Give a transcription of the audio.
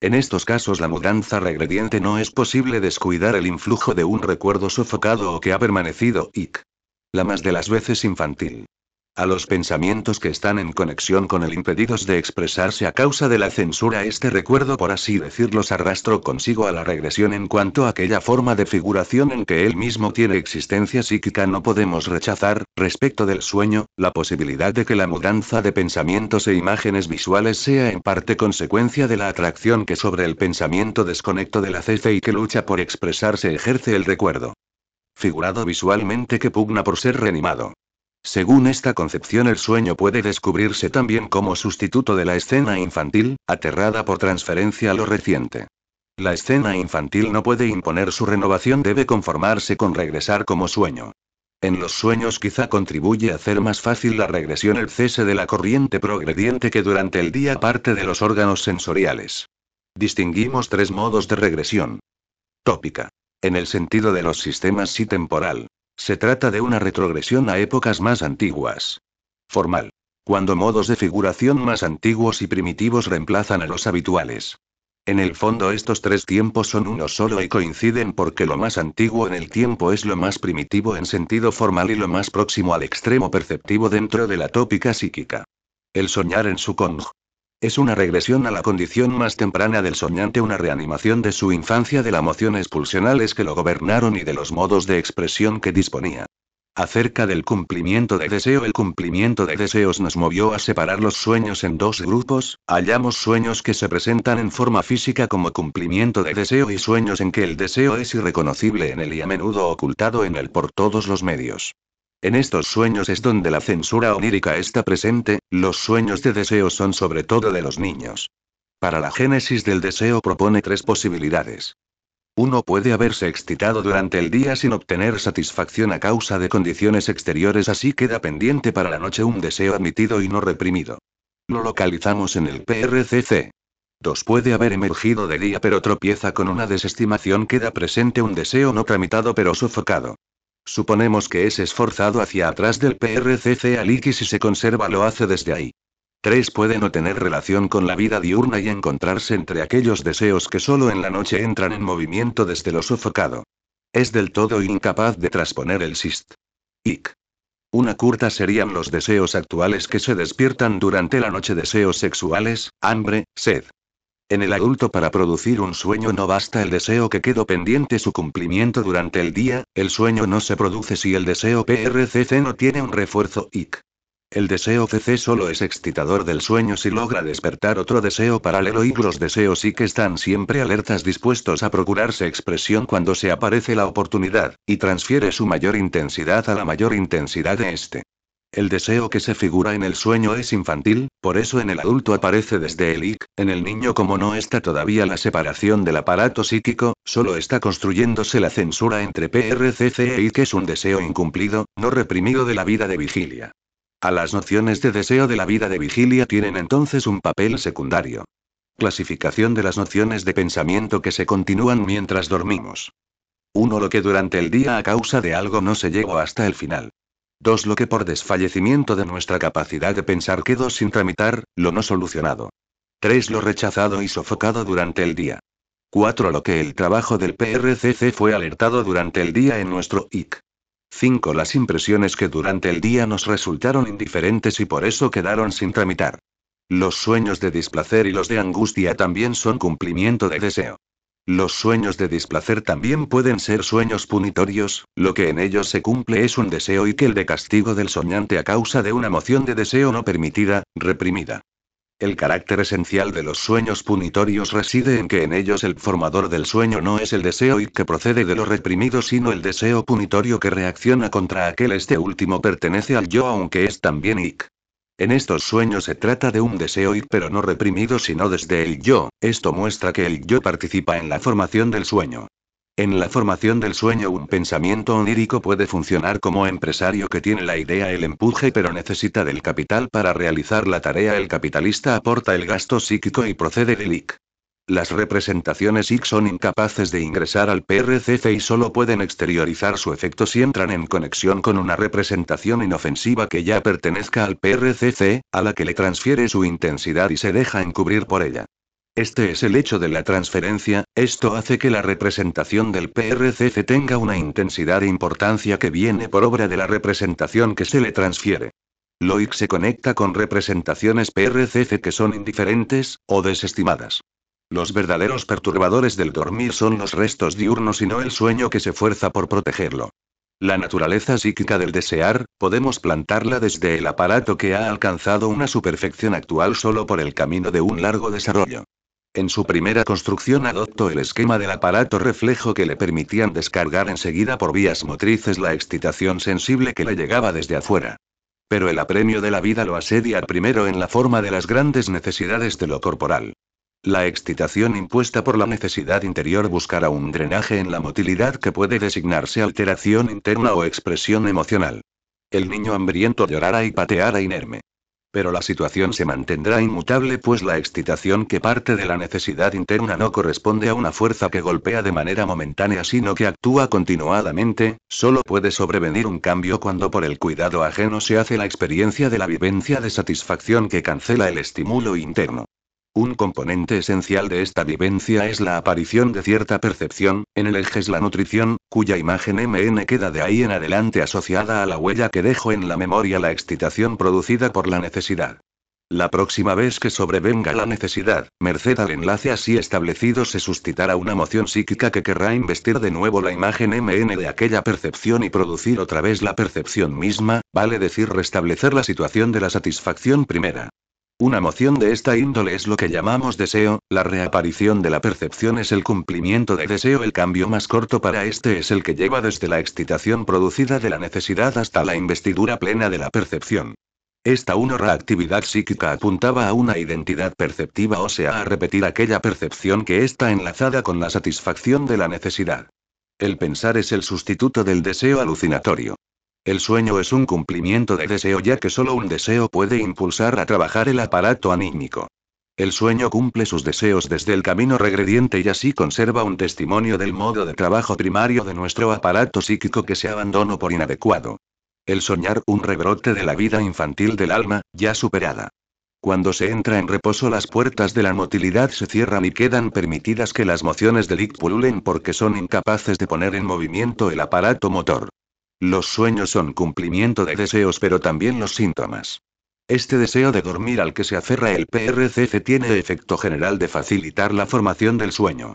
En estos casos la mudanza regrediente no es posible descuidar el influjo de un recuerdo sofocado o que ha permanecido, ic. La más de las veces infantil a los pensamientos que están en conexión con el impedidos de expresarse a causa de la censura. Este recuerdo, por así decirlo, se arrastró consigo a la regresión en cuanto a aquella forma de figuración en que él mismo tiene existencia psíquica. No podemos rechazar, respecto del sueño, la posibilidad de que la mudanza de pensamientos e imágenes visuales sea en parte consecuencia de la atracción que sobre el pensamiento desconecto de la cece y que lucha por expresarse ejerce el recuerdo. Figurado visualmente que pugna por ser reanimado. Según esta concepción el sueño puede descubrirse también como sustituto de la escena infantil, aterrada por transferencia a lo reciente. La escena infantil no puede imponer su renovación, debe conformarse con regresar como sueño. En los sueños quizá contribuye a hacer más fácil la regresión el cese de la corriente progrediente que durante el día parte de los órganos sensoriales. Distinguimos tres modos de regresión. Tópica. En el sentido de los sistemas sí temporal. Se trata de una retrogresión a épocas más antiguas. Formal. Cuando modos de figuración más antiguos y primitivos reemplazan a los habituales. En el fondo estos tres tiempos son uno solo y coinciden porque lo más antiguo en el tiempo es lo más primitivo en sentido formal y lo más próximo al extremo perceptivo dentro de la tópica psíquica. El soñar en su conj. Es una regresión a la condición más temprana del soñante, una reanimación de su infancia de las emociones pulsionales que lo gobernaron y de los modos de expresión que disponía. Acerca del cumplimiento de deseo, el cumplimiento de deseos nos movió a separar los sueños en dos grupos, hallamos sueños que se presentan en forma física como cumplimiento de deseo y sueños en que el deseo es irreconocible en él y a menudo ocultado en él por todos los medios. En estos sueños es donde la censura onírica está presente, los sueños de deseo son sobre todo de los niños. Para la génesis del deseo propone tres posibilidades. Uno puede haberse excitado durante el día sin obtener satisfacción a causa de condiciones exteriores, así queda pendiente para la noche un deseo admitido y no reprimido. Lo localizamos en el PRCC. 2. Puede haber emergido de día pero tropieza con una desestimación, queda presente un deseo no tramitado pero sofocado. Suponemos que es esforzado hacia atrás del PRCC al y si se conserva lo hace desde ahí. 3. Puede no tener relación con la vida diurna y encontrarse entre aquellos deseos que solo en la noche entran en movimiento desde lo sofocado. Es del todo incapaz de transponer el SIST. IC. Una curta serían los deseos actuales que se despiertan durante la noche, deseos sexuales, hambre, sed. En el adulto para producir un sueño no basta el deseo que quedó pendiente su cumplimiento durante el día, el sueño no se produce si el deseo PRCC no tiene un refuerzo IC. El deseo CC solo es excitador del sueño si logra despertar otro deseo paralelo y los deseos IC están siempre alertas dispuestos a procurarse expresión cuando se aparece la oportunidad, y transfiere su mayor intensidad a la mayor intensidad de este. El deseo que se figura en el sueño es infantil, por eso en el adulto aparece desde el IC, en el niño como no está todavía la separación del aparato psíquico, solo está construyéndose la censura entre PRCC e IC es un deseo incumplido, no reprimido de la vida de vigilia. A las nociones de deseo de la vida de vigilia tienen entonces un papel secundario. Clasificación de las nociones de pensamiento que se continúan mientras dormimos. 1. Lo que durante el día a causa de algo no se llegó hasta el final. 2. Lo que por desfallecimiento de nuestra capacidad de pensar quedó sin tramitar, lo no solucionado. 3. Lo rechazado y sofocado durante el día. 4. Lo que el trabajo del PRCC fue alertado durante el día en nuestro IC. 5. Las impresiones que durante el día nos resultaron indiferentes y por eso quedaron sin tramitar. Los sueños de displacer y los de angustia también son cumplimiento de deseo. Los sueños de displacer también pueden ser sueños punitorios, lo que en ellos se cumple es un deseo y que el de castigo del soñante a causa de una emoción de deseo no permitida, reprimida. El carácter esencial de los sueños punitorios reside en que en ellos el formador del sueño no es el deseo y que procede de lo reprimido, sino el deseo punitorio que reacciona contra aquel. Este último pertenece al yo, aunque es también ik. En estos sueños se trata de un deseo ir pero no reprimido sino desde el yo, esto muestra que el yo participa en la formación del sueño. En la formación del sueño un pensamiento onírico puede funcionar como empresario que tiene la idea el empuje pero necesita del capital para realizar la tarea el capitalista aporta el gasto psíquico y procede del IC. Las representaciones X son incapaces de ingresar al PRCC y solo pueden exteriorizar su efecto si entran en conexión con una representación inofensiva que ya pertenezca al PRCC, a la que le transfiere su intensidad y se deja encubrir por ella. Este es el hecho de la transferencia, esto hace que la representación del PRCC tenga una intensidad e importancia que viene por obra de la representación que se le transfiere. Loic se conecta con representaciones PRCC que son indiferentes, o desestimadas. Los verdaderos perturbadores del dormir son los restos diurnos y no el sueño que se fuerza por protegerlo. La naturaleza psíquica del desear, podemos plantarla desde el aparato que ha alcanzado una superfección actual solo por el camino de un largo desarrollo. En su primera construcción adoptó el esquema del aparato reflejo que le permitían descargar enseguida por vías motrices la excitación sensible que le llegaba desde afuera. Pero el apremio de la vida lo asedia primero en la forma de las grandes necesidades de lo corporal. La excitación impuesta por la necesidad interior buscará un drenaje en la motilidad que puede designarse alteración interna o expresión emocional. El niño hambriento llorará y pateará inerme. Pero la situación se mantendrá inmutable pues la excitación que parte de la necesidad interna no corresponde a una fuerza que golpea de manera momentánea sino que actúa continuadamente, solo puede sobrevenir un cambio cuando por el cuidado ajeno se hace la experiencia de la vivencia de satisfacción que cancela el estímulo interno. Un componente esencial de esta vivencia es la aparición de cierta percepción, en el eje es la nutrición, cuya imagen MN queda de ahí en adelante asociada a la huella que dejo en la memoria la excitación producida por la necesidad. La próxima vez que sobrevenga la necesidad, merced al enlace así establecido se suscitará una emoción psíquica que querrá investir de nuevo la imagen MN de aquella percepción y producir otra vez la percepción misma, vale decir restablecer la situación de la satisfacción primera. Una emoción de esta índole es lo que llamamos deseo, la reaparición de la percepción es el cumplimiento de deseo, el cambio más corto para este es el que lleva desde la excitación producida de la necesidad hasta la investidura plena de la percepción. Esta una reactividad psíquica apuntaba a una identidad perceptiva o sea a repetir aquella percepción que está enlazada con la satisfacción de la necesidad. El pensar es el sustituto del deseo alucinatorio. El sueño es un cumplimiento de deseo ya que solo un deseo puede impulsar a trabajar el aparato anímico. El sueño cumple sus deseos desde el camino regrediente y así conserva un testimonio del modo de trabajo primario de nuestro aparato psíquico que se abandonó por inadecuado. El soñar un rebrote de la vida infantil del alma, ya superada. Cuando se entra en reposo las puertas de la motilidad se cierran y quedan permitidas que las mociones del IC pululen porque son incapaces de poner en movimiento el aparato motor. Los sueños son cumplimiento de deseos pero también los síntomas. Este deseo de dormir al que se aferra el PRCC tiene efecto general de facilitar la formación del sueño.